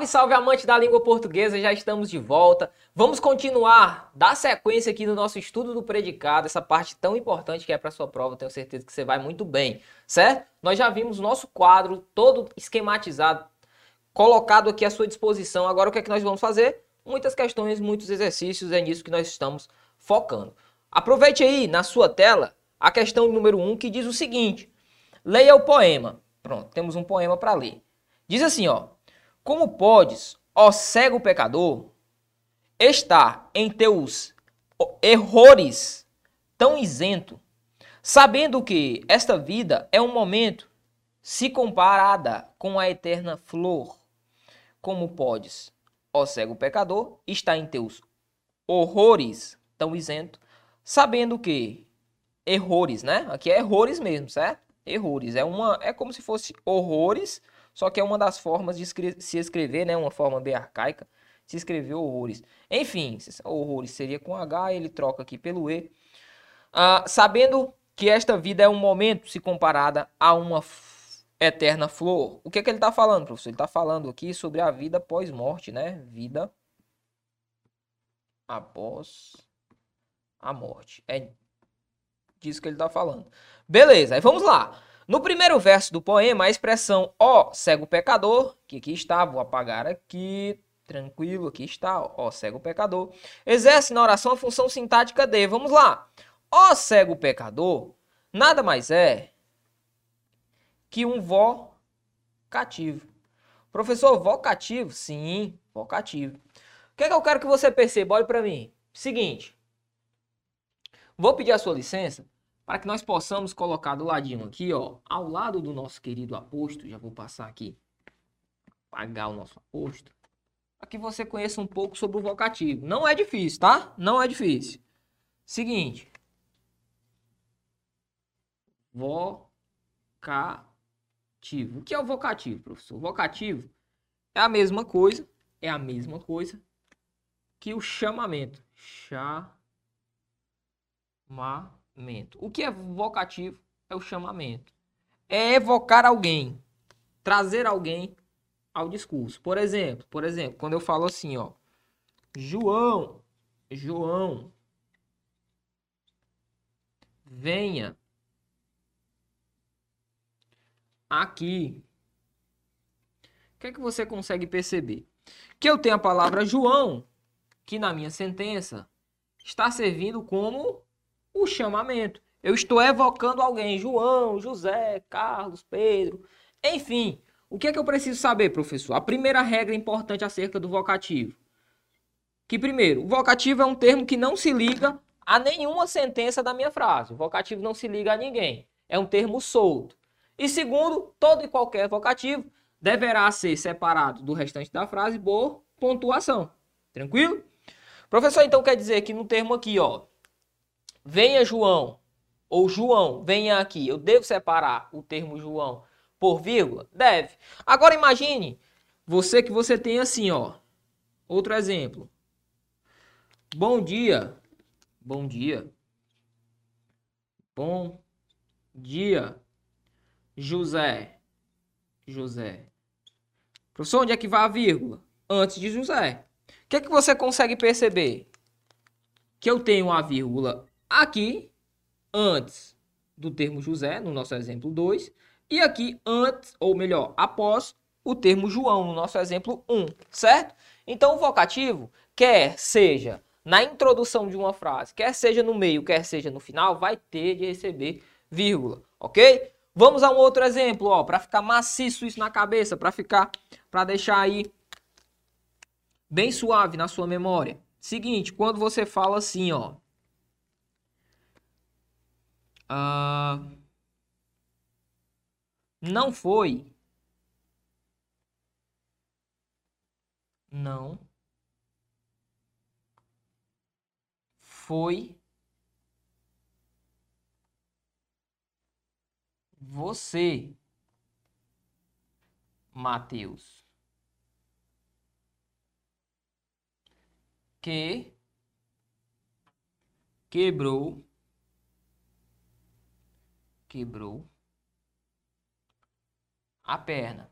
Salve, salve amante da língua portuguesa, já estamos de volta. Vamos continuar, dar sequência aqui no nosso estudo do predicado, essa parte tão importante que é para sua prova, tenho certeza que você vai muito bem, certo? Nós já vimos nosso quadro todo esquematizado, colocado aqui à sua disposição. Agora o que é que nós vamos fazer? Muitas questões, muitos exercícios, é nisso que nós estamos focando. Aproveite aí na sua tela a questão número 1 um, que diz o seguinte: leia o poema. Pronto, temos um poema para ler. Diz assim, ó: como podes, ó cego pecador, estar em teus errores tão isento, sabendo que esta vida é um momento, se comparada com a eterna flor? Como podes, ó cego pecador, estar em teus horrores tão isento, sabendo que errores, né? Aqui é errores mesmo, certo? Errores é uma é como se fosse horrores só que é uma das formas de se escrever, né? Uma forma bem arcaica. Se escrever horrores. Enfim, horrores seria com H, ele troca aqui pelo E. Ah, sabendo que esta vida é um momento se comparada a uma eterna flor. O que, é que ele está falando, professor? Ele está falando aqui sobre a vida pós-morte, né? Vida após a morte. É disso que ele está falando. Beleza, aí vamos lá. No primeiro verso do poema, a expressão ó cego pecador, que aqui está, vou apagar aqui, tranquilo, aqui está, ó cego pecador, exerce na oração a função sintática de, vamos lá, ó cego pecador, nada mais é que um vocativo. Professor, vocativo? Sim, vocativo. O que, é que eu quero que você perceba? Olhe para mim. Seguinte, vou pedir a sua licença para que nós possamos colocar do ladinho aqui, ó, ao lado do nosso querido aposto, já vou passar aqui, pagar o nosso aposto, para que você conheça um pouco sobre o vocativo. Não é difícil, tá? Não é difícil. Seguinte. Vocativo. O que é o vocativo, professor? O vocativo é a mesma coisa, é a mesma coisa que o chamamento. Chamamento chamamento. O que é vocativo? É o chamamento. É evocar alguém, trazer alguém ao discurso. Por exemplo, por exemplo, quando eu falo assim, ó, João, João, venha aqui. O que é que você consegue perceber? Que eu tenho a palavra João, que na minha sentença está servindo como o chamamento. Eu estou evocando alguém, João, José, Carlos, Pedro, enfim. O que é que eu preciso saber, professor? A primeira regra importante acerca do vocativo. Que primeiro, o vocativo é um termo que não se liga a nenhuma sentença da minha frase. O vocativo não se liga a ninguém. É um termo solto. E segundo, todo e qualquer vocativo deverá ser separado do restante da frase por pontuação. Tranquilo? Professor, então quer dizer que no termo aqui, ó, venha João, ou João, venha aqui. Eu devo separar o termo João por vírgula? Deve. Agora imagine você que você tem assim, ó. Outro exemplo. Bom dia. Bom dia. Bom dia. José. José. Professor, onde é que vai a vírgula? Antes de José. O que é que você consegue perceber? Que eu tenho a vírgula Aqui, antes do termo José, no nosso exemplo 2, e aqui antes, ou melhor, após o termo João, no nosso exemplo 1, um, certo? Então, o vocativo, quer seja na introdução de uma frase, quer seja no meio, quer seja no final, vai ter de receber vírgula, ok? Vamos a um outro exemplo, ó, para ficar maciço isso na cabeça, para ficar, para deixar aí bem suave na sua memória. Seguinte, quando você fala assim, ó, Uh, não foi. Não. Foi. Você, Mateus, que quebrou quebrou a perna.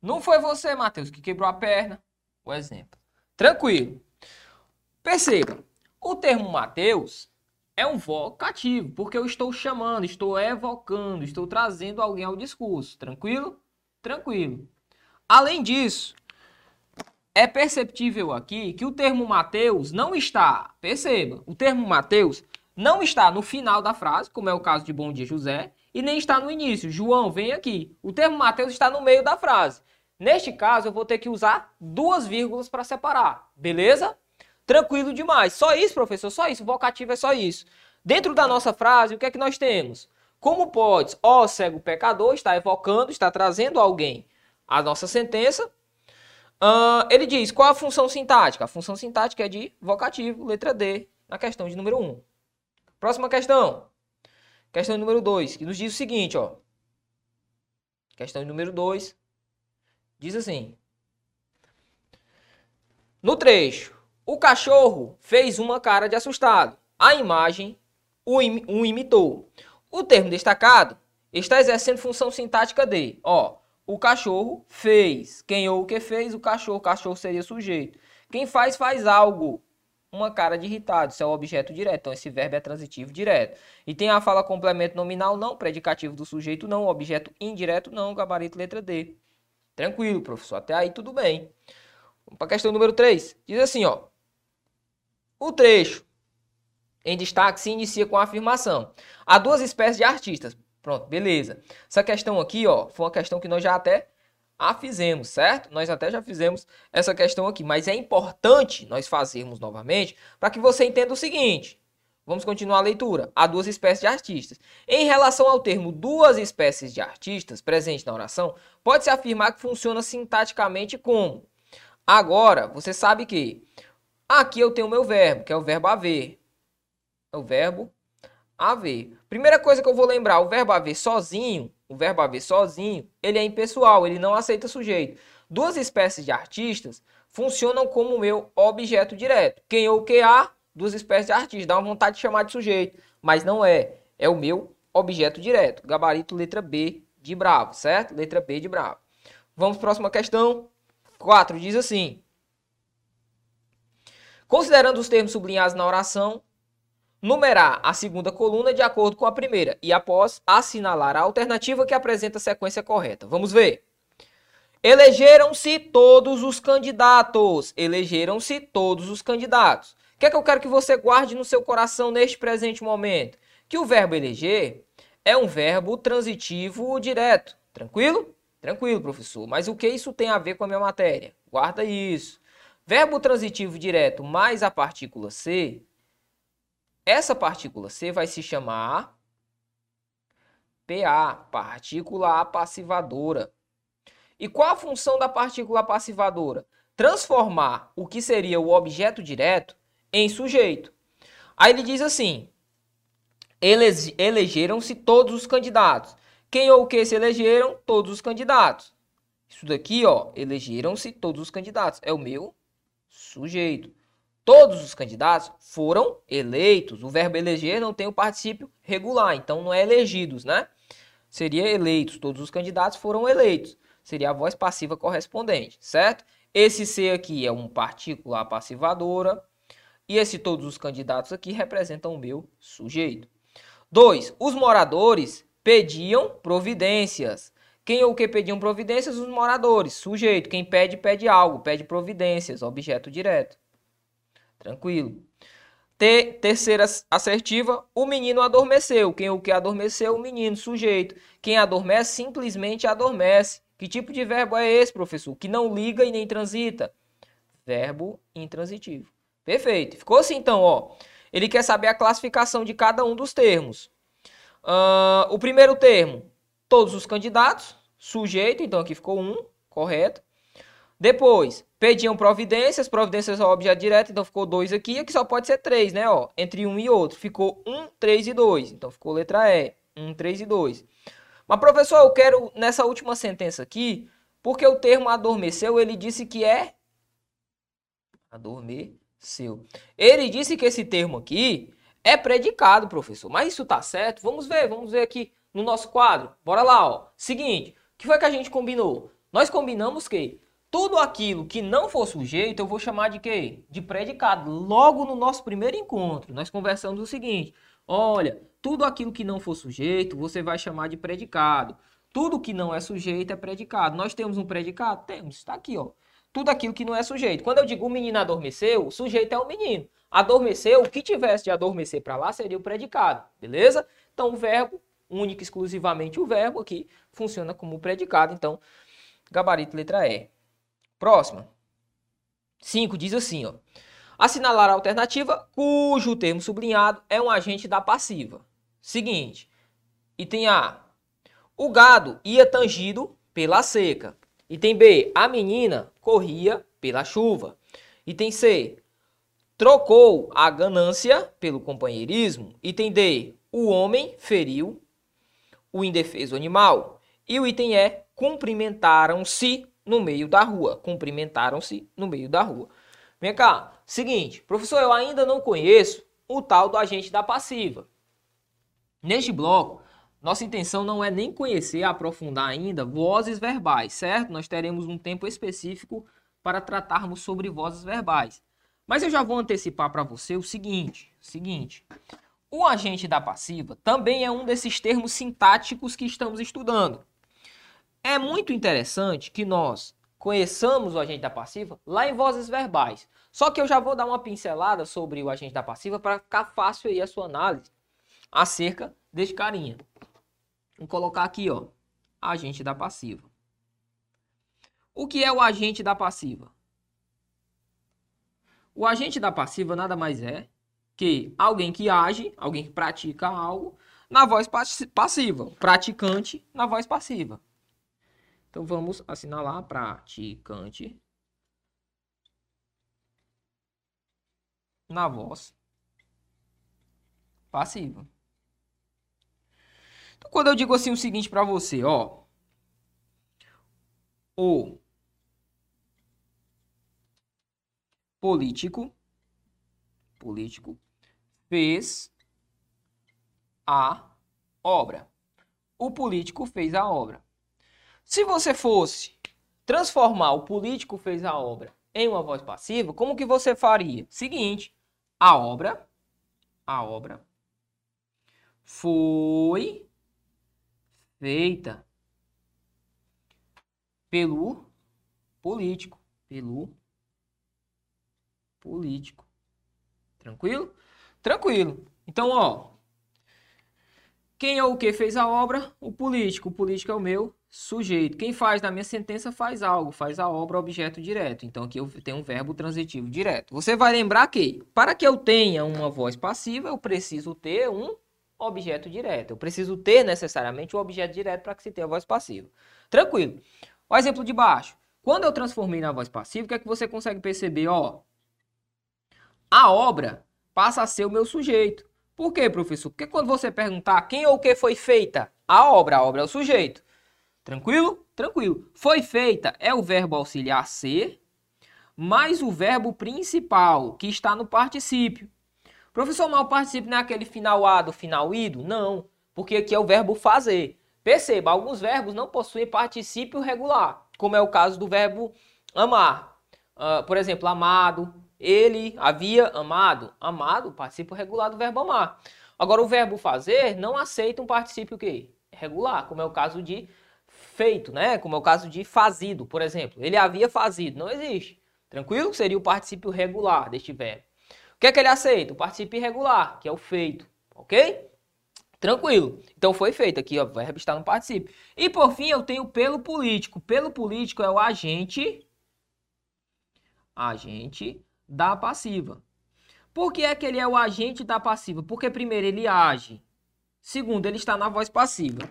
Não foi você, Matheus, que quebrou a perna. O exemplo. Tranquilo. Perceba, o termo Mateus é um vocativo, porque eu estou chamando, estou evocando, estou trazendo alguém ao discurso. Tranquilo? Tranquilo. Além disso, é perceptível aqui que o termo Mateus não está, perceba, o termo Mateus não está no final da frase, como é o caso de Bom Dia José, e nem está no início. João, vem aqui. O termo Mateus está no meio da frase. Neste caso, eu vou ter que usar duas vírgulas para separar, beleza? Tranquilo demais. Só isso, professor? Só isso. O vocativo é só isso. Dentro da nossa frase, o que é que nós temos? Como podes, ó cego pecador, está evocando, está trazendo alguém a nossa sentença. Uh, ele diz, qual a função sintática? A função sintática é de vocativo, letra D, na questão de número 1. Próxima questão. Questão número 2, que nos diz o seguinte, ó. Questão número 2. Diz assim. No trecho, o cachorro fez uma cara de assustado. A imagem o, im o imitou. O termo destacado está exercendo função sintática de, ó, o cachorro fez. Quem ou o que fez? O cachorro. O cachorro seria sujeito. Quem faz, faz algo. Uma cara de irritado. Isso é o objeto direto. Então, esse verbo é transitivo direto. E tem a fala complemento nominal, não. Predicativo do sujeito, não. Objeto indireto, não. Gabarito, letra D. Tranquilo, professor. Até aí, tudo bem. Vamos para a questão número 3. Diz assim, ó. O trecho em destaque se inicia com a afirmação. Há duas espécies de artistas. Pronto, beleza. Essa questão aqui, ó, foi uma questão que nós já até a fizemos, certo? Nós até já fizemos essa questão aqui, mas é importante nós fazermos novamente para que você entenda o seguinte. Vamos continuar a leitura. Há duas espécies de artistas. Em relação ao termo duas espécies de artistas presente na oração, pode-se afirmar que funciona sintaticamente como. Agora, você sabe que Aqui eu tenho o meu verbo, que é o verbo haver. É o verbo haver. Primeira coisa que eu vou lembrar, o verbo haver sozinho, o verbo haver sozinho, ele é impessoal, ele não aceita sujeito. Duas espécies de artistas funcionam como meu objeto direto. Quem ou que há, duas espécies de artistas. Dá uma vontade de chamar de sujeito, mas não é. É o meu objeto direto. Gabarito letra B de bravo, certo? Letra B de bravo. Vamos para a próxima questão. 4 diz assim: Considerando os termos sublinhados na oração, numerar a segunda coluna de acordo com a primeira e após assinalar a alternativa que apresenta a sequência correta. Vamos ver. Elegeram-se todos os candidatos. Elegeram-se todos os candidatos. O que é que eu quero que você guarde no seu coração neste presente momento? Que o verbo eleger é um verbo transitivo direto. Tranquilo? Tranquilo, professor. Mas o que isso tem a ver com a minha matéria? Guarda isso. Verbo transitivo direto mais a partícula C, essa partícula C vai se chamar PA, partícula passivadora. E qual a função da partícula passivadora? Transformar o que seria o objeto direto em sujeito. Aí ele diz assim: elegeram-se todos os candidatos. Quem ou o que se elegeram? Todos os candidatos. Isso daqui, ó, elegeram-se todos os candidatos. É o meu sujeito. Todos os candidatos foram eleitos. O verbo eleger não tem o particípio regular, então não é elegidos, né? Seria eleitos. Todos os candidatos foram eleitos. Seria a voz passiva correspondente, certo? Esse C aqui é um particular passivadora. E esse todos os candidatos aqui representam o meu sujeito. 2. Os moradores pediam providências. Quem ou o que pediam providências? Os moradores. Sujeito. Quem pede, pede algo. Pede providências. Objeto direto. Tranquilo. T, terceira assertiva, o menino adormeceu. Quem o que adormeceu? O menino, sujeito. Quem adormece, simplesmente adormece. Que tipo de verbo é esse, professor? Que não liga e nem transita. Verbo intransitivo. Perfeito. Ficou assim então, ó. Ele quer saber a classificação de cada um dos termos. Uh, o primeiro termo, todos os candidatos sujeito, então aqui ficou um, correto. Depois, pediam providências, providências ao objeto direto, então ficou dois aqui, aqui só pode ser três, né, ó, entre um e outro. Ficou um, três e dois, então ficou letra E, um, três e dois. Mas, professor, eu quero, nessa última sentença aqui, porque o termo adormeceu, ele disse que é adormeceu. Ele disse que esse termo aqui é predicado, professor. Mas isso tá certo? Vamos ver, vamos ver aqui no nosso quadro. Bora lá, ó. Seguinte, que foi que a gente combinou? Nós combinamos que tudo aquilo que não for sujeito, eu vou chamar de quê? De predicado. Logo no nosso primeiro encontro, nós conversamos o seguinte: olha, tudo aquilo que não for sujeito, você vai chamar de predicado. Tudo que não é sujeito é predicado. Nós temos um predicado? Temos, está aqui, ó. Tudo aquilo que não é sujeito. Quando eu digo o menino adormeceu, o sujeito é o menino. Adormeceu, o que tivesse de adormecer para lá seria o predicado, beleza? Então o verbo, único exclusivamente o verbo aqui, funciona como predicado. Então, gabarito letra E. Próxima. 5 diz assim, ó. Assinalar a alternativa cujo termo sublinhado é um agente da passiva. Seguinte. Item A. O gado ia tangido pela seca. Item B. A menina corria pela chuva. Item C. Trocou a ganância pelo companheirismo. Item D. O homem feriu o indefeso animal. E o item E. Cumprimentaram-se no meio da rua. Cumprimentaram-se no meio da rua. Vem cá, seguinte, professor, eu ainda não conheço o tal do agente da passiva. Neste bloco, nossa intenção não é nem conhecer, aprofundar ainda vozes verbais, certo? Nós teremos um tempo específico para tratarmos sobre vozes verbais. Mas eu já vou antecipar para você o seguinte, seguinte. O agente da passiva também é um desses termos sintáticos que estamos estudando. É muito interessante que nós conheçamos o agente da passiva lá em vozes verbais. Só que eu já vou dar uma pincelada sobre o agente da passiva para ficar fácil aí a sua análise acerca deste carinha. Vou colocar aqui, ó, agente da passiva. O que é o agente da passiva? O agente da passiva nada mais é que alguém que age, alguém que pratica algo na voz passiva, praticante na voz passiva. Então vamos assinalar praticante na voz passiva. Então, quando eu digo assim o seguinte para você, ó, o político político fez a obra. O político fez a obra. Se você fosse transformar o político fez a obra em uma voz passiva, como que você faria? Seguinte, a obra, a obra foi feita pelo político, pelo político. Tranquilo? Tranquilo. Então, ó, quem é o que fez a obra? O político. O político é o meu Sujeito. Quem faz na minha sentença faz algo, faz a obra objeto direto. Então aqui eu tenho um verbo transitivo direto. Você vai lembrar que para que eu tenha uma voz passiva, eu preciso ter um objeto direto. Eu preciso ter necessariamente o um objeto direto para que se tenha a voz passiva. Tranquilo. O exemplo de baixo. Quando eu transformei na voz passiva, o que é que você consegue perceber? Ó, a obra passa a ser o meu sujeito. Por quê, professor? Porque quando você perguntar quem ou o que foi feita, a obra, a obra é o sujeito. Tranquilo? Tranquilo. Foi feita é o verbo auxiliar ser, mais o verbo principal, que está no particípio. Professor, mas o particípio não é aquele final A do final ido? Não, porque aqui é o verbo fazer. Perceba, alguns verbos não possuem particípio regular, como é o caso do verbo amar. Uh, por exemplo, amado, ele havia amado. Amado, particípio regular do verbo amar. Agora, o verbo fazer não aceita um particípio o quê? regular, como é o caso de feito, né? Como é o caso de fazido, por exemplo. Ele havia fazido, não existe. Tranquilo? Seria o particípio regular deste verbo. O que é que ele aceita? O particípio irregular, que é o feito, ok? Tranquilo. Então foi feito aqui, ó, o verbo está no particípio. E por fim eu tenho pelo político. Pelo político é o agente agente da passiva. Por que é que ele é o agente da passiva? Porque primeiro ele age. Segundo, ele está na voz passiva.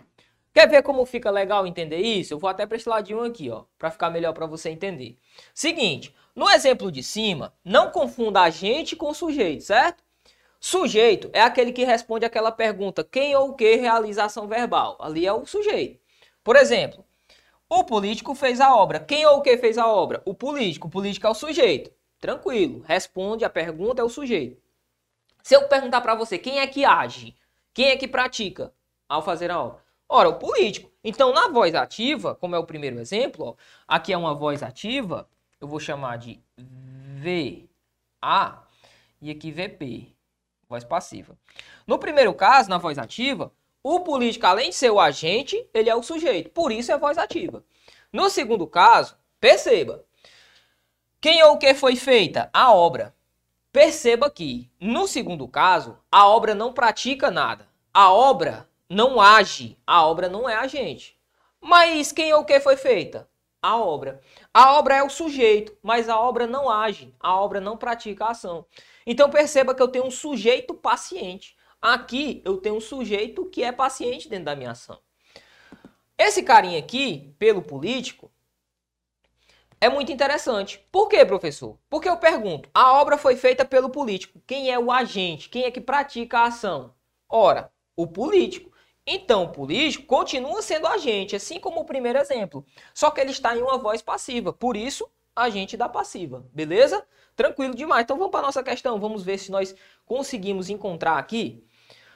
Quer ver como fica legal entender isso? Eu vou até para esse ladinho aqui, ó, para ficar melhor para você entender. Seguinte, no exemplo de cima, não confunda agente com sujeito, certo? Sujeito é aquele que responde aquela pergunta quem ou o que realiza ação verbal. Ali é o sujeito. Por exemplo, o político fez a obra. Quem ou o que fez a obra? O político. O político é o sujeito. Tranquilo. Responde a pergunta é o sujeito. Se eu perguntar para você quem é que age, quem é que pratica ao fazer a obra? Ora, o político. Então, na voz ativa, como é o primeiro exemplo, ó, aqui é uma voz ativa, eu vou chamar de VA e aqui VP, voz passiva. No primeiro caso, na voz ativa, o político, além de ser o agente, ele é o sujeito, por isso é voz ativa. No segundo caso, perceba, quem ou o que foi feita? A obra. Perceba que, no segundo caso, a obra não pratica nada. A obra não age. A obra não é agente. Mas quem ou o que foi feita? A obra. A obra é o sujeito, mas a obra não age. A obra não pratica a ação. Então perceba que eu tenho um sujeito paciente. Aqui eu tenho um sujeito que é paciente dentro da minha ação. Esse carinha aqui, pelo político, é muito interessante. Por quê, professor? Porque eu pergunto, a obra foi feita pelo político. Quem é o agente? Quem é que pratica a ação? Ora, o político. Então, o político continua sendo agente, assim como o primeiro exemplo. Só que ele está em uma voz passiva. Por isso, agente da passiva. Beleza? Tranquilo demais. Então, vamos para a nossa questão. Vamos ver se nós conseguimos encontrar aqui.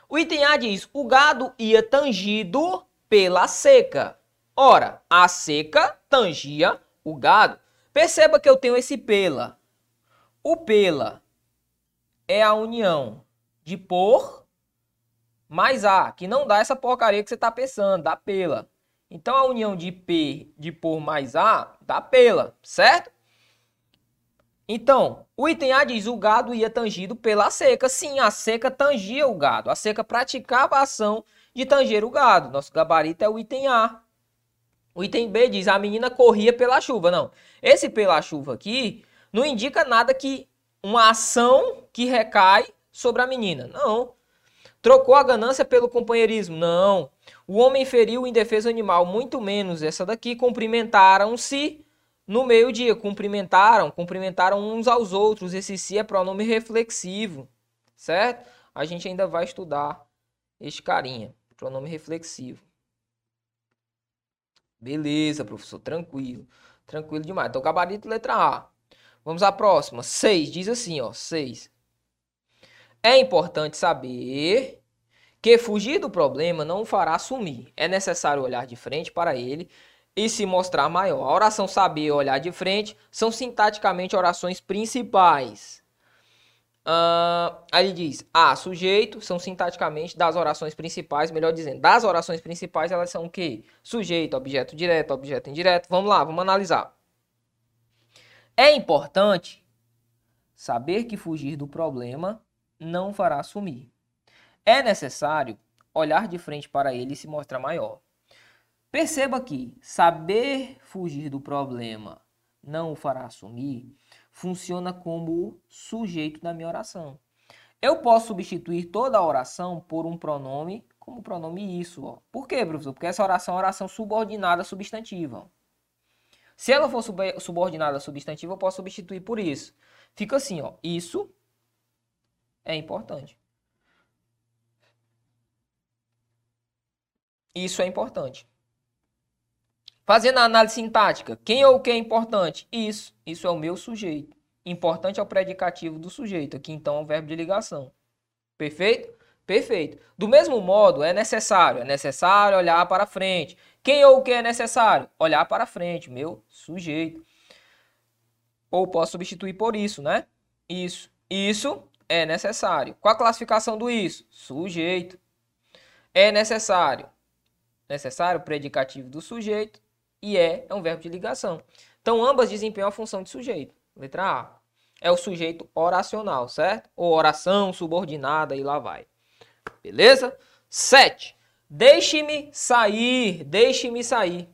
O item A diz, o gado ia tangido pela seca. Ora, a seca tangia o gado, perceba que eu tenho esse pela. O pela é a união de por mais a, que não dá essa porcaria que você está pensando, dá pela. Então a união de p de por mais a dá pela, certo? Então, o item A diz o gado ia tangido pela seca. Sim, a seca tangia o gado. A seca praticava a ação de tanger o gado. Nosso gabarito é o item A. O item B diz a menina corria pela chuva. Não, esse pela chuva aqui não indica nada que uma ação que recai sobre a menina. Não. Trocou a ganância pelo companheirismo. Não. O homem feriu o indefeso animal. Muito menos. Essa daqui cumprimentaram-se no meio-dia. Cumprimentaram, cumprimentaram uns aos outros. Esse si é pronome reflexivo. Certo? A gente ainda vai estudar este carinha. Pronome reflexivo. Beleza, professor, tranquilo. Tranquilo demais. Então, gabarito letra A. Vamos à próxima. 6. Diz assim, ó. 6. É importante saber que fugir do problema não o fará sumir. É necessário olhar de frente para ele e se mostrar maior. A oração saber e olhar de frente são sintaticamente orações principais. Uh, aí ele diz, A, sujeito, são sintaticamente das orações principais, melhor dizendo, das orações principais elas são o quê? Sujeito, objeto direto, objeto indireto. Vamos lá, vamos analisar. É importante saber que fugir do problema não fará sumir. É necessário olhar de frente para ele e se mostrar maior. Perceba que saber fugir do problema não o fará sumir funciona como sujeito da minha oração. Eu posso substituir toda a oração por um pronome como pronome isso. Ó. Por quê, professor? Porque essa oração é uma oração subordinada substantiva. Se ela for subordinada substantiva, eu posso substituir por isso. Fica assim, ó. Isso é importante. Isso é importante. Fazendo a análise sintática, quem ou o que é importante? Isso. Isso é o meu sujeito. Importante é o predicativo do sujeito. Aqui então é o verbo de ligação. Perfeito? Perfeito. Do mesmo modo, é necessário. É necessário olhar para frente. Quem ou o que é necessário? Olhar para frente. Meu sujeito. Ou posso substituir por isso, né? Isso. Isso é necessário. Qual a classificação do isso? Sujeito. É necessário. Necessário, predicativo do sujeito e é é um verbo de ligação. Então, ambas desempenham a função de sujeito. Letra A. É o sujeito oracional, certo? Ou oração subordinada e lá vai. Beleza? 7. Deixe-me sair, deixe-me sair.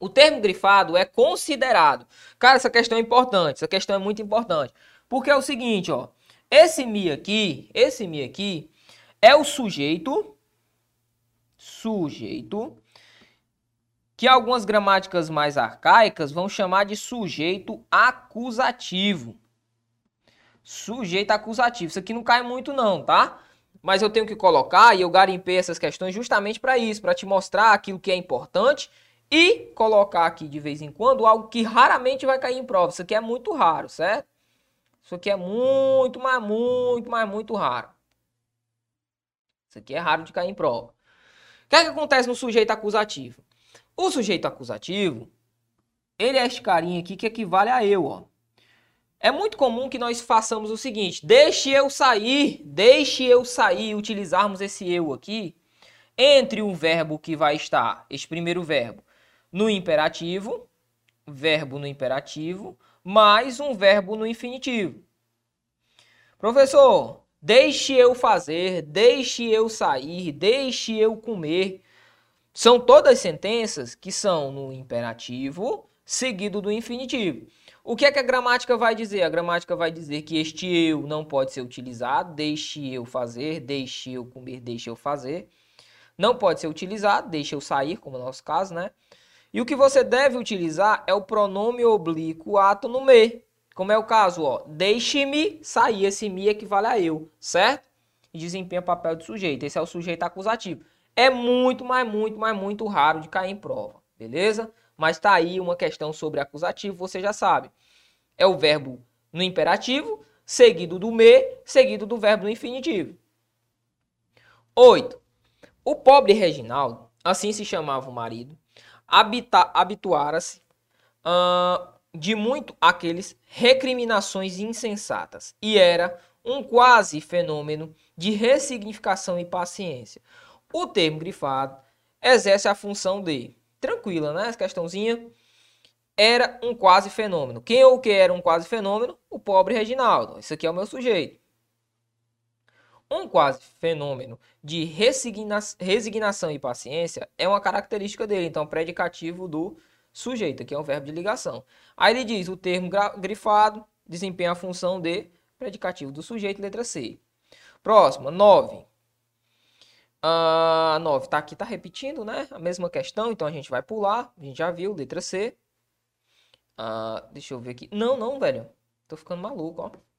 O termo grifado é considerado. Cara, essa questão é importante, essa questão é muito importante. Porque é o seguinte, ó. Esse me aqui, esse me aqui é o sujeito sujeito que algumas gramáticas mais arcaicas vão chamar de sujeito acusativo. Sujeito acusativo. Isso aqui não cai muito não, tá? Mas eu tenho que colocar e eu garimpei essas questões justamente para isso, para te mostrar aquilo que é importante e colocar aqui de vez em quando algo que raramente vai cair em prova. Isso aqui é muito raro, certo? Isso aqui é muito, mas muito, mas muito raro. Isso aqui é raro de cair em prova que é que acontece no sujeito acusativo? O sujeito acusativo, ele é este carinha aqui que equivale a eu, ó. É muito comum que nós façamos o seguinte: deixe eu sair, deixe eu sair, utilizarmos esse eu aqui entre o verbo que vai estar, este primeiro verbo, no imperativo, verbo no imperativo, mais um verbo no infinitivo. Professor, deixe eu fazer, deixe eu sair, deixe eu comer. São todas sentenças que são no imperativo seguido do infinitivo. O que é que a gramática vai dizer? A gramática vai dizer que este eu não pode ser utilizado, deixe eu fazer, deixe eu comer, deixe eu fazer. Não pode ser utilizado, deixe eu sair, como no nosso caso, né? E o que você deve utilizar é o pronome oblíquo ato no me. Como é o caso, ó, deixe-me sair, esse me equivale a eu, certo? E desempenha o papel de sujeito. Esse é o sujeito acusativo. É muito, mas muito, mas muito raro de cair em prova, beleza? Mas tá aí uma questão sobre acusativo, você já sabe. É o verbo no imperativo, seguido do me, seguido do verbo no infinitivo. 8. O pobre Reginaldo, assim se chamava o marido, habituara-se uh, de muito aqueles recriminações insensatas e era um quase fenômeno de ressignificação e paciência. O termo grifado exerce a função de tranquila, né? Essa questãozinha era um quase fenômeno. Quem ou que era um quase fenômeno? O pobre Reginaldo. Esse aqui é o meu sujeito. Um quase fenômeno de resigna resignação e paciência é uma característica dele, então predicativo do sujeito, que é um verbo de ligação. Aí ele diz: o termo grifado desempenha a função de predicativo do sujeito, letra C. Próxima, 9. A uh, 9 tá aqui, tá repetindo, né? A mesma questão, então a gente vai pular. A gente já viu, letra C. Uh, deixa eu ver aqui. Não, não, velho. Tô ficando maluco, ó.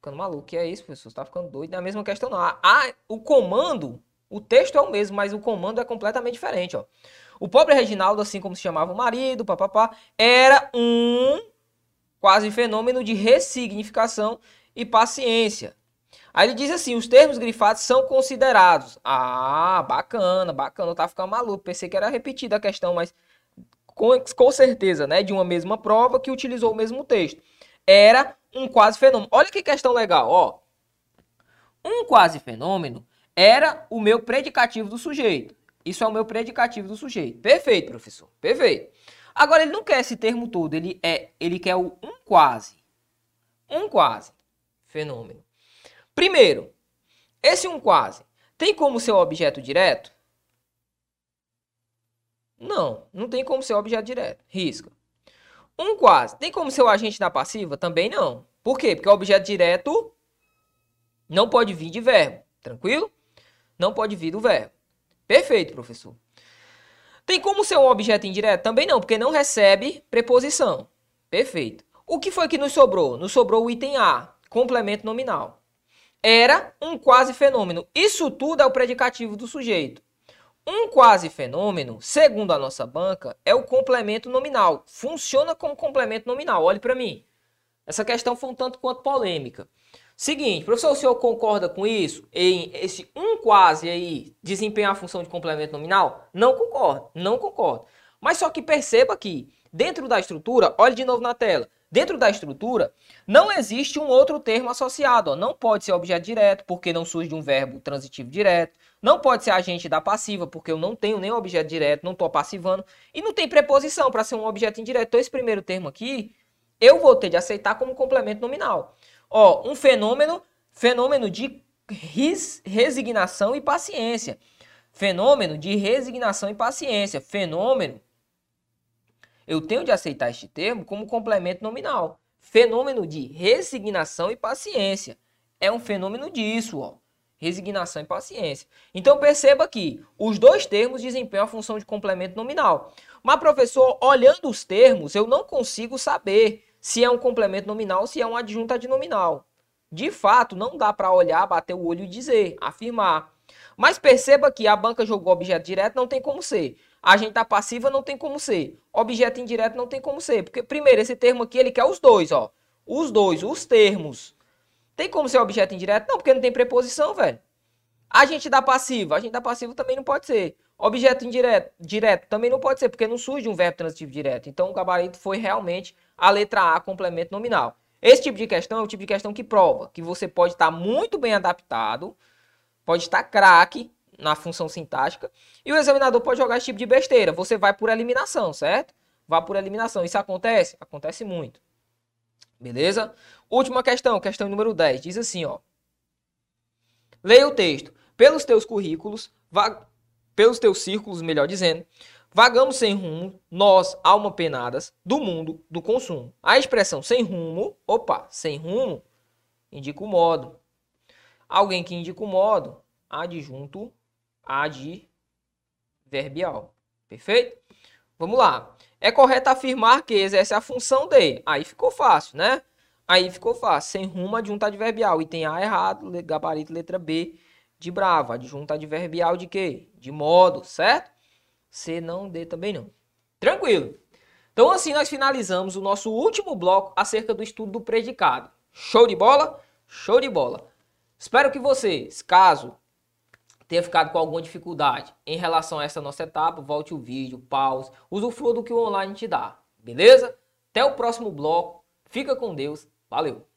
Ficando maluco. Que é isso, professor? Você tá ficando doido. É a mesma questão, não. Ah, o comando, o texto é o mesmo, mas o comando é completamente diferente, ó. O pobre Reginaldo, assim como se chamava o marido, papapá, era um quase fenômeno de ressignificação e paciência. Aí ele diz assim: os termos grifados são considerados. Ah, bacana, bacana. Eu tava ficando maluco. Pensei que era repetida a questão, mas com, com certeza, né? De uma mesma prova que utilizou o mesmo texto. Era um quase fenômeno. Olha que questão legal, ó. Um quase fenômeno era o meu predicativo do sujeito. Isso é o meu predicativo do sujeito. Perfeito, professor. Perfeito. Agora ele não quer esse termo todo, ele é, ele quer o um quase. Um quase fenômeno. Primeiro, esse um quase tem como ser objeto direto? Não, não tem como ser objeto direto. Risca. Um quase tem como ser o agente da passiva? Também não. Por quê? Porque o objeto direto não pode vir de verbo. Tranquilo? Não pode vir do verbo. Perfeito, professor. Tem como ser um objeto indireto? Também não, porque não recebe preposição. Perfeito. O que foi que nos sobrou? Nos sobrou o item A, complemento nominal era um quase fenômeno. Isso tudo é o predicativo do sujeito. Um quase fenômeno, segundo a nossa banca, é o complemento nominal. Funciona como complemento nominal. Olhe para mim. Essa questão foi um tanto quanto polêmica. Seguinte, professor, o senhor concorda com isso? Em esse um quase aí desempenhar a função de complemento nominal? Não concordo, não concordo. Mas só que perceba que dentro da estrutura, olhe de novo na tela. Dentro da estrutura, não existe um outro termo associado. Ó. Não pode ser objeto direto, porque não surge de um verbo transitivo direto. Não pode ser agente da passiva, porque eu não tenho nem objeto direto, não estou passivando. E não tem preposição para ser um objeto indireto. Então, esse primeiro termo aqui, eu vou ter de aceitar como complemento nominal. Ó, um fenômeno, fenômeno de res, resignação e paciência. Fenômeno de resignação e paciência. Fenômeno eu tenho de aceitar este termo como complemento nominal. Fenômeno de resignação e paciência. É um fenômeno disso, ó. Resignação e paciência. Então perceba que os dois termos desempenham a função de complemento nominal. Mas, professor, olhando os termos, eu não consigo saber se é um complemento nominal ou se é um adjunto adnominal. De fato, não dá para olhar, bater o olho e dizer, afirmar. Mas perceba que a banca jogou objeto direto, não tem como ser. Agente da passiva não tem como ser. Objeto indireto não tem como ser. Porque, primeiro, esse termo aqui, ele quer os dois, ó. Os dois, os termos. Tem como ser objeto indireto? Não, porque não tem preposição, velho. Agente da passiva. Agente da passiva também não pode ser. Objeto indireto, direto, também não pode ser, porque não surge um verbo transitivo direto. Então o gabarito foi realmente a letra A, complemento nominal. Esse tipo de questão é o tipo de questão que prova que você pode estar muito bem adaptado, pode estar craque na função sintática, e o examinador pode jogar esse tipo de besteira. Você vai por eliminação, certo? Vai por eliminação. Isso acontece? Acontece muito. Beleza? Última questão, questão número 10. Diz assim, ó. Leia o texto. Pelos teus currículos, pelos teus círculos, melhor dizendo, vagamos sem rumo, nós, alma penadas, do mundo do consumo. A expressão sem rumo, opa, sem rumo, indica o modo. Alguém que indica o modo, adjunto adverbial. Perfeito? Vamos lá. É correto afirmar que exerce a função de. Aí ficou fácil, né? Aí ficou fácil. Sem rumo, adjunto adverbial. E tem A errado, gabarito letra B de bravo. Adjunto adverbial de quê? De modo, certo? C não, D também não. Tranquilo. Então assim nós finalizamos o nosso último bloco acerca do estudo do predicado. Show de bola? Show de bola. Espero que vocês, caso tenha ficado com alguma dificuldade em relação a essa nossa etapa, volte o vídeo, pause, usufrua do que o online te dá. Beleza? Até o próximo bloco. Fica com Deus. Valeu!